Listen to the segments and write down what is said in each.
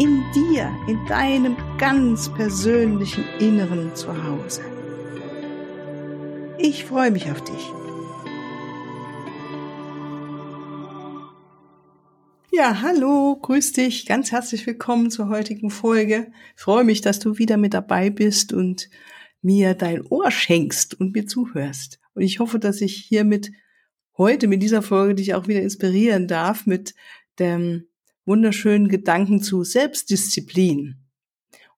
in dir, in deinem ganz persönlichen Inneren zu Hause. Ich freue mich auf dich. Ja, hallo, grüß dich, ganz herzlich willkommen zur heutigen Folge. Ich freue mich, dass du wieder mit dabei bist und mir dein Ohr schenkst und mir zuhörst. Und ich hoffe, dass ich hiermit heute mit dieser Folge dich auch wieder inspirieren darf mit dem wunderschönen Gedanken zu Selbstdisziplin.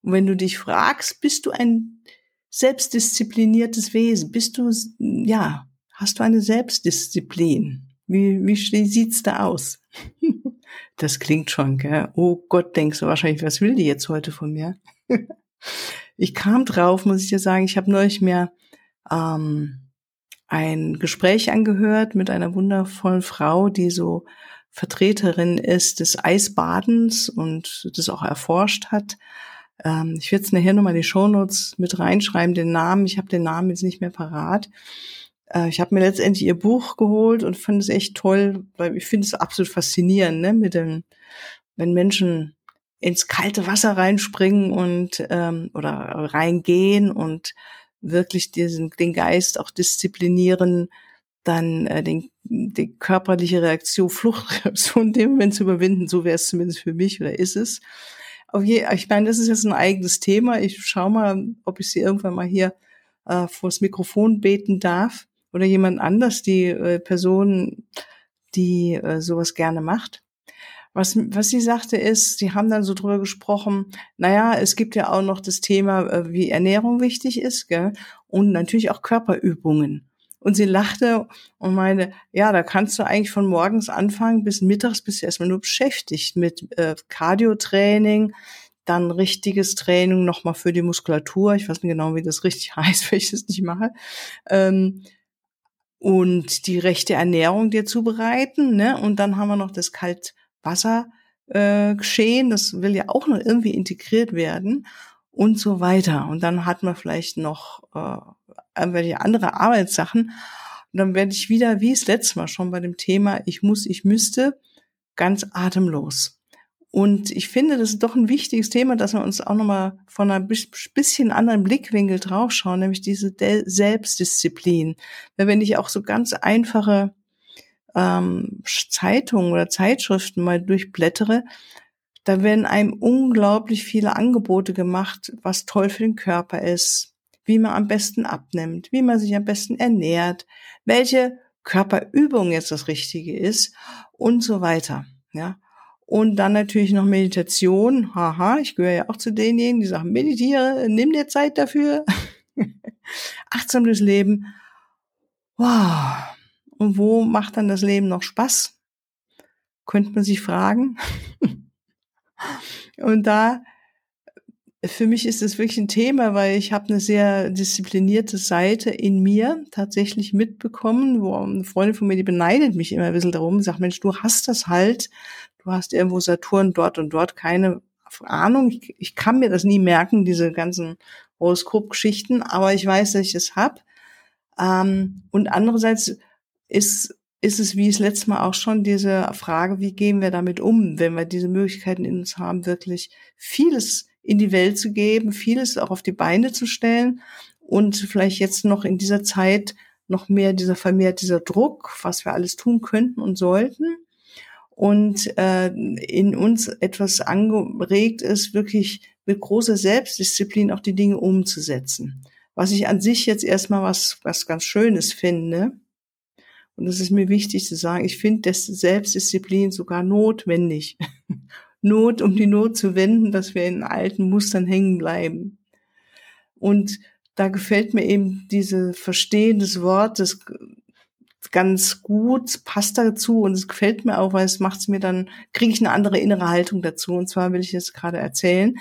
Und wenn du dich fragst, bist du ein selbstdiszipliniertes Wesen? Bist du, ja, hast du eine Selbstdisziplin? Wie, wie sieht's da aus? das klingt schon, gell? Oh Gott, denkst du wahrscheinlich, was will die jetzt heute von mir? ich kam drauf, muss ich dir sagen, ich habe neulich mir ähm, ein Gespräch angehört mit einer wundervollen Frau, die so Vertreterin ist des Eisbadens und das auch erforscht hat. Ähm, ich werde jetzt nachher nochmal die Shownotes mit reinschreiben, den Namen. Ich habe den Namen jetzt nicht mehr parat. Äh, ich habe mir letztendlich ihr Buch geholt und fand es echt toll, weil ich finde es absolut faszinierend, ne, mit dem, wenn Menschen ins kalte Wasser reinspringen und ähm, oder reingehen und wirklich diesen, den Geist auch disziplinieren, dann äh, den, die körperliche Reaktion, Fluchtreaktion dem Moment zu überwinden. So wäre es zumindest für mich oder ist es. Auf je, ich meine, das ist jetzt ein eigenes Thema. Ich schaue mal, ob ich sie irgendwann mal hier äh, vors Mikrofon beten darf oder jemand anders, die äh, Person, die äh, sowas gerne macht. Was, was sie sagte ist, sie haben dann so drüber gesprochen, naja, es gibt ja auch noch das Thema, äh, wie Ernährung wichtig ist, gell? und natürlich auch Körperübungen. Und sie lachte und meinte, ja, da kannst du eigentlich von morgens anfangen bis mittags bist du erstmal nur beschäftigt mit äh, Cardio-Training, dann richtiges Training nochmal für die Muskulatur. Ich weiß nicht genau, wie das richtig heißt, wenn ich das nicht mache. Ähm, und die rechte Ernährung dir zubereiten. Ne? Und dann haben wir noch das Kaltwasser äh, geschehen. Das will ja auch noch irgendwie integriert werden und so weiter. Und dann hat man vielleicht noch äh, irgendwelche andere Arbeitssachen. Und dann werde ich wieder, wie es letztes Mal schon bei dem Thema, ich muss, ich müsste, ganz atemlos. Und ich finde, das ist doch ein wichtiges Thema, dass wir uns auch nochmal von einer bisschen anderen Blickwinkel draufschauen, nämlich diese De Selbstdisziplin. Weil wenn ich auch so ganz einfache ähm, Zeitungen oder Zeitschriften mal durchblättere, da werden einem unglaublich viele Angebote gemacht, was toll für den Körper ist, wie man am besten abnimmt, wie man sich am besten ernährt, welche Körperübung jetzt das Richtige ist und so weiter. Ja. Und dann natürlich noch Meditation. Haha, ich gehöre ja auch zu denjenigen, die sagen, meditiere, nimm dir Zeit dafür. Achtsames Leben. Wow. Und wo macht dann das Leben noch Spaß? Könnte man sich fragen. und da für mich ist es wirklich ein Thema, weil ich habe eine sehr disziplinierte Seite in mir tatsächlich mitbekommen, wo eine Freundin von mir, die beneidet mich immer ein bisschen darum, sagt, Mensch, du hast das halt, du hast irgendwo Saturn dort und dort, keine Ahnung, ich, ich kann mir das nie merken, diese ganzen Horoskop-Geschichten, aber ich weiß, dass ich es hab. Ähm, und andererseits ist ist es, wie es letztes Mal auch schon, diese Frage, wie gehen wir damit um, wenn wir diese Möglichkeiten in uns haben, wirklich vieles in die Welt zu geben, vieles auch auf die Beine zu stellen und vielleicht jetzt noch in dieser Zeit noch mehr dieser vermehrt dieser Druck, was wir alles tun könnten und sollten und äh, in uns etwas angeregt ist, wirklich mit großer Selbstdisziplin auch die Dinge umzusetzen. Was ich an sich jetzt erstmal was, was ganz Schönes finde. Und das ist mir wichtig zu sagen. Ich finde Selbstdisziplin sogar notwendig. Not, um die Not zu wenden, dass wir in alten Mustern hängen bleiben. Und da gefällt mir eben diese Verstehen des Wortes ganz gut, passt dazu und es gefällt mir auch, weil es macht es mir dann, kriege ich eine andere innere Haltung dazu. Und zwar will ich jetzt gerade erzählen.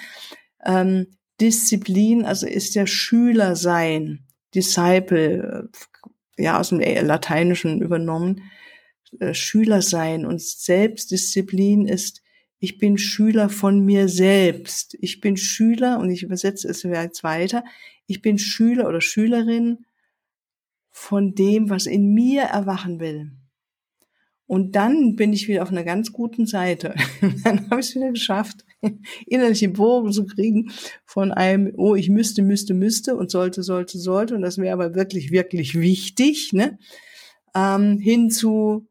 Ähm, Disziplin, also ist der Schüler sein, Disciple, ja, aus dem Lateinischen übernommen, äh, Schüler sein und Selbstdisziplin ist, ich bin Schüler von mir selbst. Ich bin Schüler, und ich übersetze es jetzt weiter, ich bin Schüler oder Schülerin von dem, was in mir erwachen will. Und dann bin ich wieder auf einer ganz guten Seite. dann habe ich es wieder geschafft, innerliche Bogen zu kriegen von einem, oh, ich müsste, müsste, müsste und sollte, sollte, sollte. Und das wäre aber wirklich, wirklich wichtig, ne? Ähm, hin zu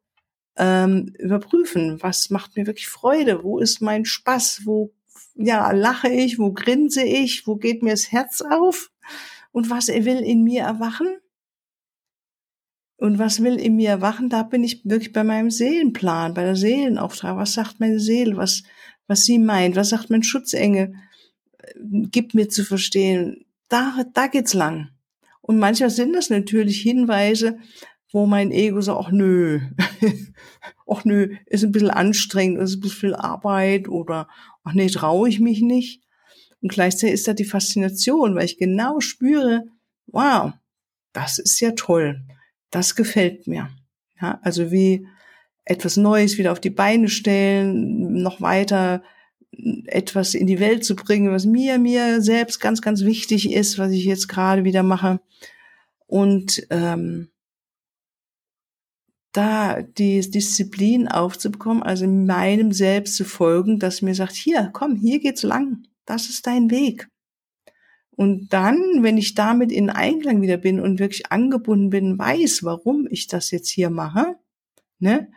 ähm, überprüfen, was macht mir wirklich Freude, wo ist mein Spaß, wo ja, lache ich, wo grinse ich, wo geht mir das Herz auf und was will in mir erwachen und was will in mir erwachen? Da bin ich wirklich bei meinem Seelenplan, bei der Seelenauftrag. Was sagt meine Seele? Was, was sie meint? Was sagt mein Schutzengel? Gibt mir zu verstehen. Da, da geht's lang. Und manchmal sind das natürlich Hinweise, wo mein Ego sagt, ach nö, ach nö, ist ein bisschen anstrengend, ist ein bisschen viel Arbeit oder ach nee, traue ich mich nicht. Und gleichzeitig ist da die Faszination, weil ich genau spüre, wow, das ist ja toll. Das gefällt mir. Ja, also wie etwas Neues wieder auf die Beine stellen, noch weiter etwas in die Welt zu bringen, was mir, mir selbst ganz, ganz wichtig ist, was ich jetzt gerade wieder mache. Und ähm, da die Disziplin aufzubekommen, also meinem Selbst zu folgen, dass mir sagt, hier, komm, hier geht's lang, das ist dein Weg. Und dann, wenn ich damit in Einklang wieder bin und wirklich angebunden bin, weiß, warum ich das jetzt hier mache, ne,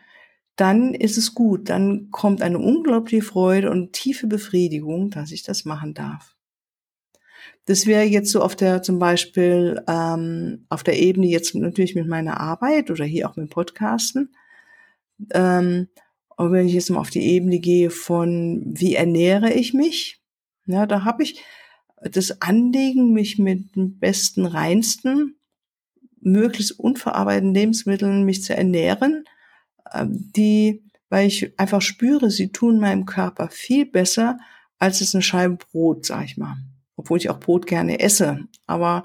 dann ist es gut. Dann kommt eine unglaubliche Freude und tiefe Befriedigung, dass ich das machen darf. Das wäre jetzt so auf der zum Beispiel ähm, auf der Ebene jetzt natürlich mit meiner Arbeit oder hier auch mit Podcasten. Ähm, aber wenn ich jetzt mal auf die Ebene gehe von wie ernähre ich mich, ja, da habe ich das Anliegen, mich mit den besten, reinsten, möglichst unverarbeiteten Lebensmitteln mich zu ernähren, die, weil ich einfach spüre, sie tun meinem Körper viel besser als es eine Scheibe Brot, sag ich mal. Obwohl ich auch Brot gerne esse. Aber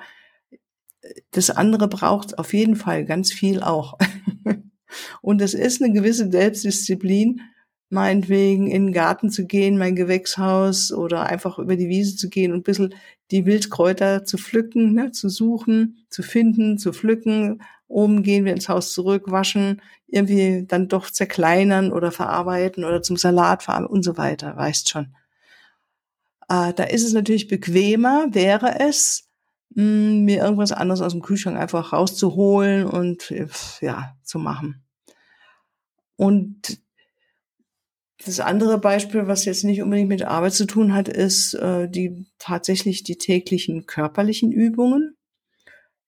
das andere braucht auf jeden Fall ganz viel auch. Und es ist eine gewisse Selbstdisziplin, meinetwegen in den Garten zu gehen, mein Gewächshaus oder einfach über die Wiese zu gehen und ein bisschen die Wildkräuter zu pflücken, ne, zu suchen, zu finden, zu pflücken. Oben gehen wir ins Haus zurück, waschen, irgendwie dann doch zerkleinern oder verarbeiten oder zum Salat verarbeiten und so weiter, weißt schon. Äh, da ist es natürlich bequemer, wäre es, mh, hm, mir irgendwas anderes aus dem Kühlschrank einfach rauszuholen und ja, zu machen. Und das andere Beispiel, was jetzt nicht unbedingt mit Arbeit zu tun hat, ist äh, die tatsächlich die täglichen körperlichen Übungen.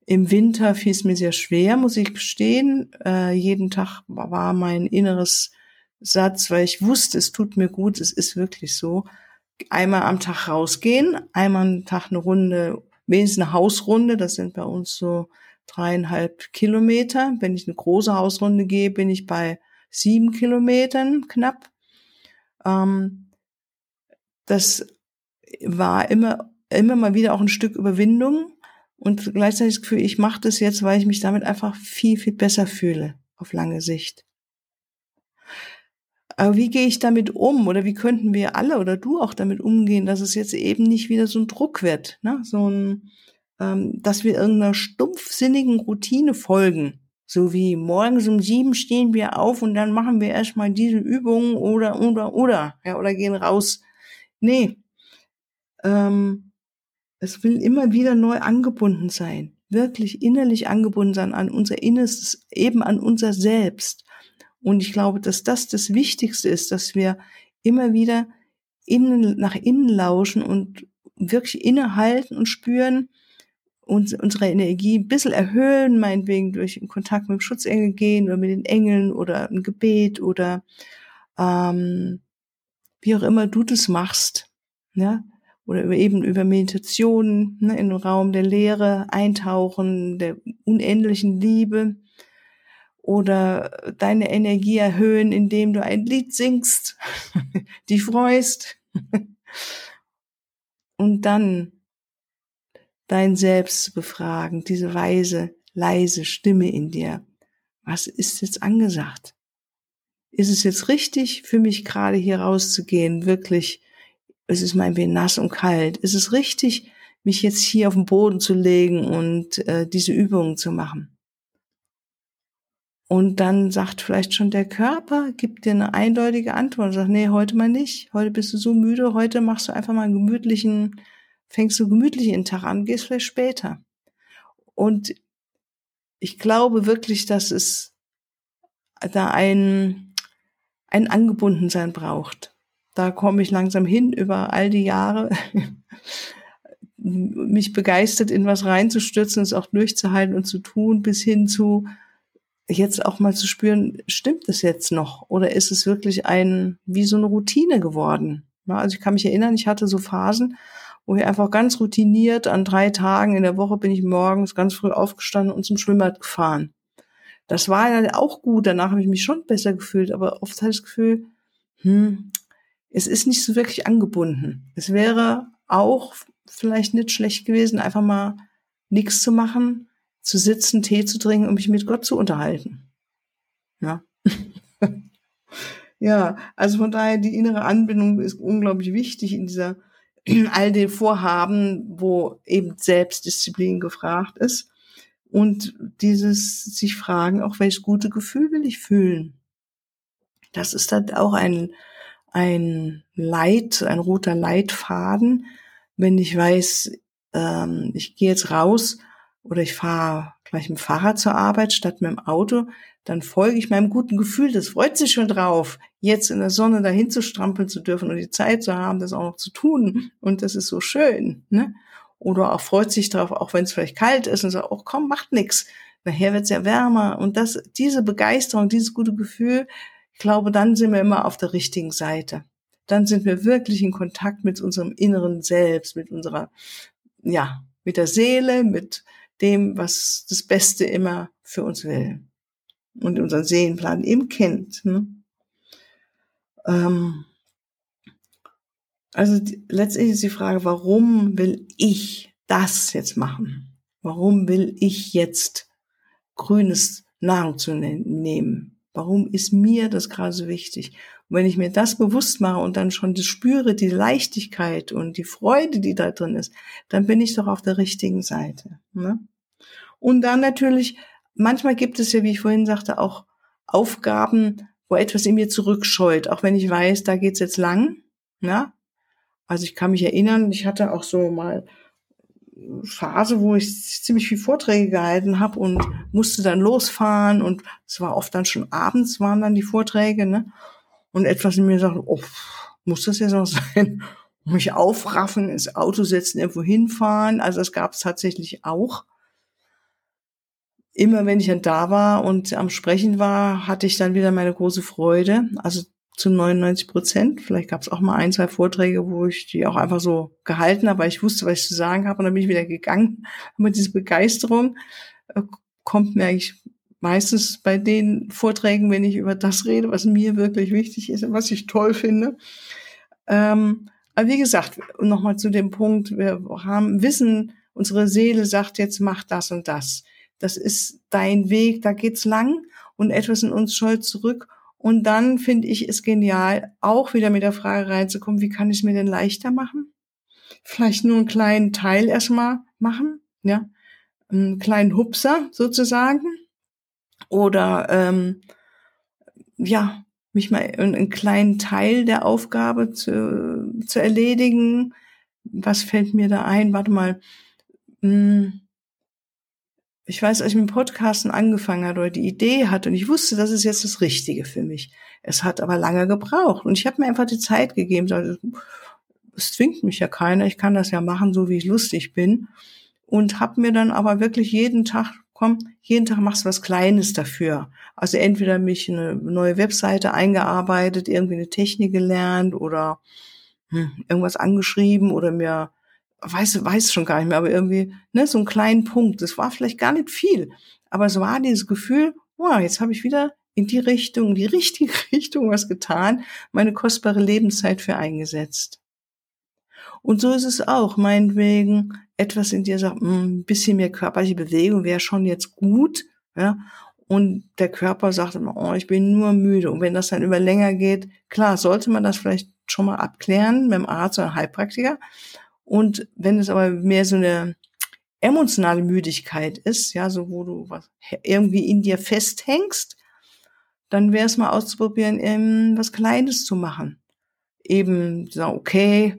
Im Winter fiel es mir sehr schwer, muss ich gestehen. Äh, jeden Tag war mein inneres Satz, weil ich wusste, es tut mir gut, es ist wirklich so. Einmal am Tag rausgehen, einmal am Tag eine Runde, wenigstens eine Hausrunde, das sind bei uns so dreieinhalb Kilometer. Wenn ich eine große Hausrunde gehe, bin ich bei sieben Kilometern knapp. Ähm, das war immer, immer mal wieder auch ein Stück Überwindung und gleichzeitig das Gefühl, ich mache das jetzt, weil ich mich damit einfach viel, viel besser fühle auf lange Sicht. Aber wie gehe ich damit um oder wie könnten wir alle oder du auch damit umgehen, dass es jetzt eben nicht wieder so ein Druck wird, ne? so ein, ähm, dass wir irgendeiner stumpfsinnigen Routine folgen, so wie morgens um sieben stehen wir auf und dann machen wir erstmal diese Übungen oder, oder, oder, ja, oder gehen raus. Nee. Ähm, es will immer wieder neu angebunden sein. Wirklich innerlich angebunden sein an unser Innerstes, eben an unser Selbst. Und ich glaube, dass das das Wichtigste ist, dass wir immer wieder innen, nach innen lauschen und wirklich innehalten und spüren, uns, unsere Energie ein bisschen erhöhen, meinetwegen durch einen Kontakt mit dem Schutzengel gehen oder mit den Engeln oder ein Gebet oder ähm, wie auch immer du das machst, ja, oder eben über Meditation ne, in den Raum der Lehre eintauchen, der unendlichen Liebe oder deine Energie erhöhen, indem du ein Lied singst, dich freust. Und dann dein Selbst zu befragen, diese weise, leise Stimme in dir. Was ist jetzt angesagt? Ist es jetzt richtig für mich gerade hier rauszugehen, wirklich, es ist mein Wehen nass und kalt? Ist es richtig, mich jetzt hier auf den Boden zu legen und äh, diese Übungen zu machen? Und dann sagt vielleicht schon der Körper, gibt dir eine eindeutige Antwort und sagt, nee, heute mal nicht. Heute bist du so müde, heute machst du einfach mal einen gemütlichen, fängst du gemütlich in den Tag an, gehst vielleicht später. Und ich glaube wirklich, dass es da ein, ein Angebundensein braucht. Da komme ich langsam hin über all die Jahre, mich begeistert in was reinzustürzen, es auch durchzuhalten und zu tun, bis hin zu, jetzt auch mal zu spüren, stimmt es jetzt noch oder ist es wirklich ein, wie so eine Routine geworden? Also ich kann mich erinnern, ich hatte so Phasen, wo ich einfach ganz routiniert an drei Tagen in der Woche bin ich morgens ganz früh aufgestanden und zum Schwimmbad gefahren. Das war ja auch gut, danach habe ich mich schon besser gefühlt, aber oft hatte ich das Gefühl, hm, es ist nicht so wirklich angebunden. Es wäre auch vielleicht nicht schlecht gewesen, einfach mal nichts zu machen, zu sitzen, Tee zu trinken und mich mit Gott zu unterhalten. Ja. ja, also von daher die innere Anbindung ist unglaublich wichtig in dieser all den Vorhaben, wo eben Selbstdisziplin gefragt ist und dieses sich fragen, auch welches gute Gefühl will ich fühlen. Das ist dann auch ein ein Leit, ein roter Leitfaden, wenn ich weiß, ähm, ich gehe jetzt raus oder ich fahre gleich mit dem Fahrrad zur Arbeit statt mit dem Auto, dann folge ich meinem guten Gefühl. Das freut sich schon drauf, jetzt in der Sonne dahin zu strampeln zu dürfen und die Zeit zu haben, das auch noch zu tun. Und das ist so schön. Ne? Oder auch freut sich drauf, auch wenn es vielleicht kalt ist und sagt, oh komm, macht nix. Nachher wird's ja wärmer. Und das, diese Begeisterung, dieses gute Gefühl, ich glaube, dann sind wir immer auf der richtigen Seite. Dann sind wir wirklich in Kontakt mit unserem inneren Selbst, mit unserer, ja, mit der Seele, mit dem, was das Beste immer für uns will und unseren Seelenplan eben kennt. Ne? Ähm, also die, letztendlich ist die Frage, warum will ich das jetzt machen? Warum will ich jetzt grünes Nahrung zu ne-, nehmen? Warum ist mir das gerade so wichtig? Und wenn ich mir das bewusst mache und dann schon spüre, die Leichtigkeit und die Freude, die da drin ist, dann bin ich doch auf der richtigen Seite. Ne? Und dann natürlich, manchmal gibt es ja, wie ich vorhin sagte, auch Aufgaben, wo etwas in mir zurückscheut, auch wenn ich weiß, da geht's jetzt lang. Ja? Also ich kann mich erinnern, ich hatte auch so mal Phase, wo ich ziemlich viel Vorträge gehalten habe und musste dann losfahren und es war oft dann schon abends waren dann die Vorträge, ne? Und etwas in mir sagt, oh, muss das jetzt noch sein? Mich aufraffen, ins Auto setzen, irgendwo hinfahren. Also das gab es tatsächlich auch immer wenn ich dann da war und am Sprechen war, hatte ich dann wieder meine große Freude. Also zu 99 Prozent. Vielleicht gab es auch mal ein, zwei Vorträge, wo ich die auch einfach so gehalten habe, weil ich wusste, was ich zu sagen habe. Und dann bin ich wieder gegangen. Aber diese Begeisterung äh, kommt mir eigentlich meistens bei den Vorträgen, wenn ich über das rede, was mir wirklich wichtig ist und was ich toll finde. Ähm, aber wie gesagt, nochmal zu dem Punkt, wir haben Wissen, unsere Seele sagt jetzt, mach das und das das ist dein Weg, da geht's lang und etwas in uns scheut zurück. Und dann finde ich es genial, auch wieder mit der Frage reinzukommen, wie kann ich es mir denn leichter machen? Vielleicht nur einen kleinen Teil erstmal machen, ja, einen kleinen Hupser sozusagen. Oder ähm, ja, mich mal einen kleinen Teil der Aufgabe zu, zu erledigen. Was fällt mir da ein? Warte mal. Mh, hm, ich weiß, als ich mit dem Podcasten angefangen hatte oder die Idee hatte und ich wusste, das ist jetzt das Richtige für mich. Es hat aber lange gebraucht und ich habe mir einfach die Zeit gegeben. Es zwingt mich ja keiner, ich kann das ja machen, so wie ich lustig bin. Und habe mir dann aber wirklich jeden Tag, komm, jeden Tag machst du was Kleines dafür. Also entweder mich eine neue Webseite eingearbeitet, irgendwie eine Technik gelernt oder hm, irgendwas angeschrieben oder mir weiß, weiß schon gar nicht mehr, aber irgendwie, ne, so einen kleinen Punkt. Das war vielleicht gar nicht viel. Aber es war dieses Gefühl, wow, jetzt habe ich wieder in die Richtung, die richtige Richtung was getan, meine kostbare Lebenszeit für eingesetzt. Und so ist es auch, meinetwegen, etwas in dir sagt, hm, ein bisschen mehr körperliche Bewegung wäre schon jetzt gut, ja. Und der Körper sagt immer, oh, ich bin nur müde. Und wenn das dann über länger geht, klar, sollte man das vielleicht schon mal abklären mit dem Arzt oder Heilpraktiker. Und wenn es aber mehr so eine emotionale Müdigkeit ist, ja, so wo du was irgendwie in dir festhängst, dann wäre es mal auszuprobieren, ähm, was Kleines zu machen. Eben sagen, okay,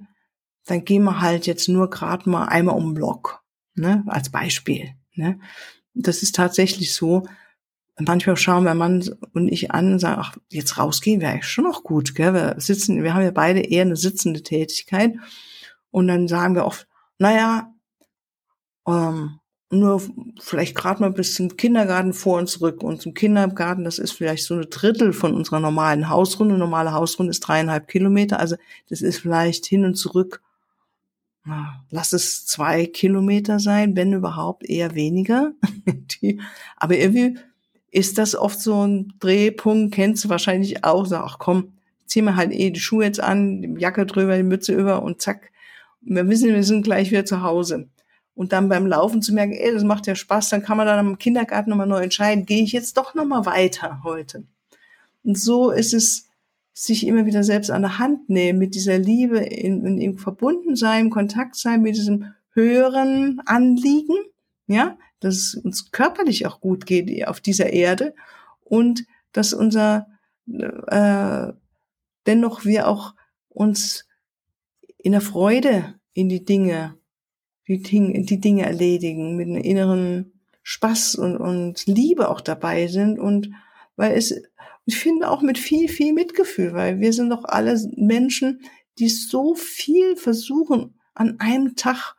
dann gehen wir halt jetzt nur gerade mal einmal um den Block, ne, als Beispiel. Ne. Das ist tatsächlich so. Manchmal schauen wir Mann und ich an und sagen, ach, jetzt rausgehen wäre eigentlich schon noch gut, gell? Wir sitzen, wir haben ja beide eher eine sitzende Tätigkeit. Und dann sagen wir oft, naja, ähm, nur vielleicht gerade mal bis zum Kindergarten vor und zurück. Und zum Kindergarten, das ist vielleicht so eine Drittel von unserer normalen Hausrunde. Normale Hausrunde ist dreieinhalb Kilometer. Also das ist vielleicht hin und zurück, na, lass es zwei Kilometer sein, wenn überhaupt eher weniger. aber irgendwie ist das oft so ein Drehpunkt, kennst du wahrscheinlich auch. Sag, ach komm, zieh mir halt eh die Schuhe jetzt an, die Jacke drüber, die Mütze über und zack. Wir wissen, wir sind gleich wieder zu Hause und dann beim Laufen zu merken, ey, das macht ja Spaß, dann kann man dann im Kindergarten nochmal neu entscheiden, gehe ich jetzt doch nochmal weiter heute. Und so ist es, sich immer wieder selbst an der Hand nehmen, mit dieser Liebe in, in, in verbunden sein, Kontakt sein mit diesem höheren Anliegen, ja, dass es uns körperlich auch gut geht auf dieser Erde und dass unser äh, dennoch wir auch uns in der Freude in die Dinge die, Dinge, die Dinge erledigen, mit einem inneren Spaß und, und Liebe auch dabei sind und weil es, ich finde auch mit viel, viel Mitgefühl, weil wir sind doch alle Menschen, die so viel versuchen, an einem Tag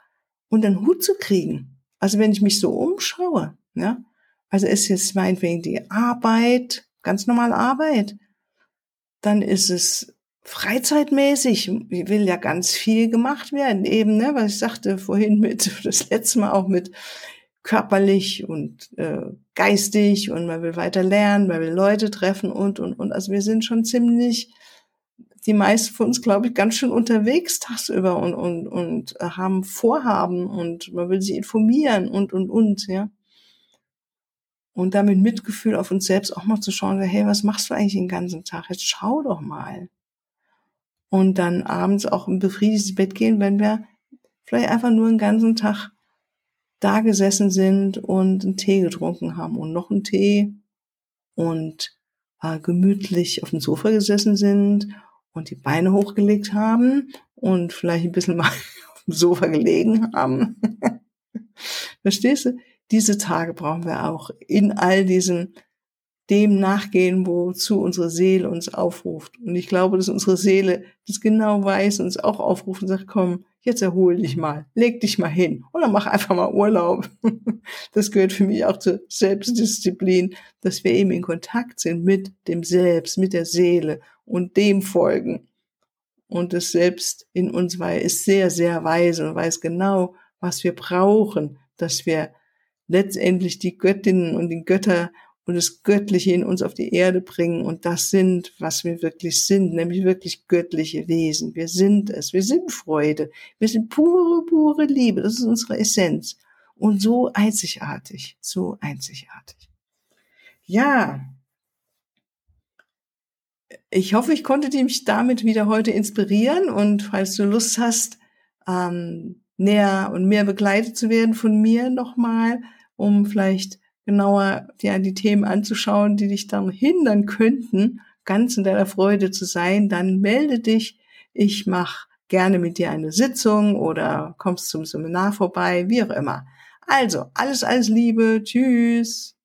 unter den Hut zu kriegen. Also wenn ich mich so umschaue, ja, also ist jetzt meinetwegen die Arbeit, ganz normal Arbeit, dann ist es freizeitmäßig will ja ganz viel gemacht werden, eben, ne, was ich sagte vorhin mit, das letzte Mal auch mit körperlich und äh, geistig und man will weiter lernen, man will Leute treffen und, und, und. Also wir sind schon ziemlich, die meisten von uns, glaube ich, ganz schön unterwegs tagsüber und, und, und haben Vorhaben und man will sich informieren und, und, und, ja. Und damit Mitgefühl auf uns selbst auch mal zu schauen, hey, was machst du eigentlich den ganzen Tag? Jetzt schau doch mal und dann abends auch im befriedigtes Bett gehen, wenn wir vielleicht einfach nur einen ganzen Tag da gesessen sind und einen Tee getrunken haben und noch einen Tee und äh, gemütlich auf dem Sofa gesessen sind und die Beine hochgelegt haben und vielleicht ein bisschen mal auf dem Sofa gelegen haben. Verstehst du? Diese Tage brauchen wir auch in all diesen dem nachgehen, wozu unsere Seele uns aufruft. Und ich glaube, dass unsere Seele das genau weiß uns auch aufruft und sagt, komm, jetzt erhol dich mal, leg dich mal hin oder mach einfach mal Urlaub. Das gehört für mich auch zur Selbstdisziplin, dass wir eben in Kontakt sind mit dem Selbst, mit der Seele und dem folgen. Und das Selbst in uns ist sehr, sehr weise und weiß genau, was wir brauchen, dass wir letztendlich die Göttinnen und die Götter und das Göttliche in uns auf die Erde bringen. Und das sind, was wir wirklich sind, nämlich wirklich göttliche Wesen. Wir sind es. Wir sind Freude. Wir sind pure, pure Liebe. Das ist unsere Essenz. Und so einzigartig, so einzigartig. Ja. Ich hoffe, ich konnte dich damit wieder heute inspirieren und falls du Lust hast, ähm, näher und mehr begleitet zu werden von mir nochmal, um vielleicht genauer dir die Themen anzuschauen, die dich dann hindern könnten, ganz in deiner Freude zu sein, dann melde dich. Ich mache gerne mit dir eine Sitzung oder kommst zum Seminar vorbei, wie auch immer. Also, alles, alles Liebe. Tschüss.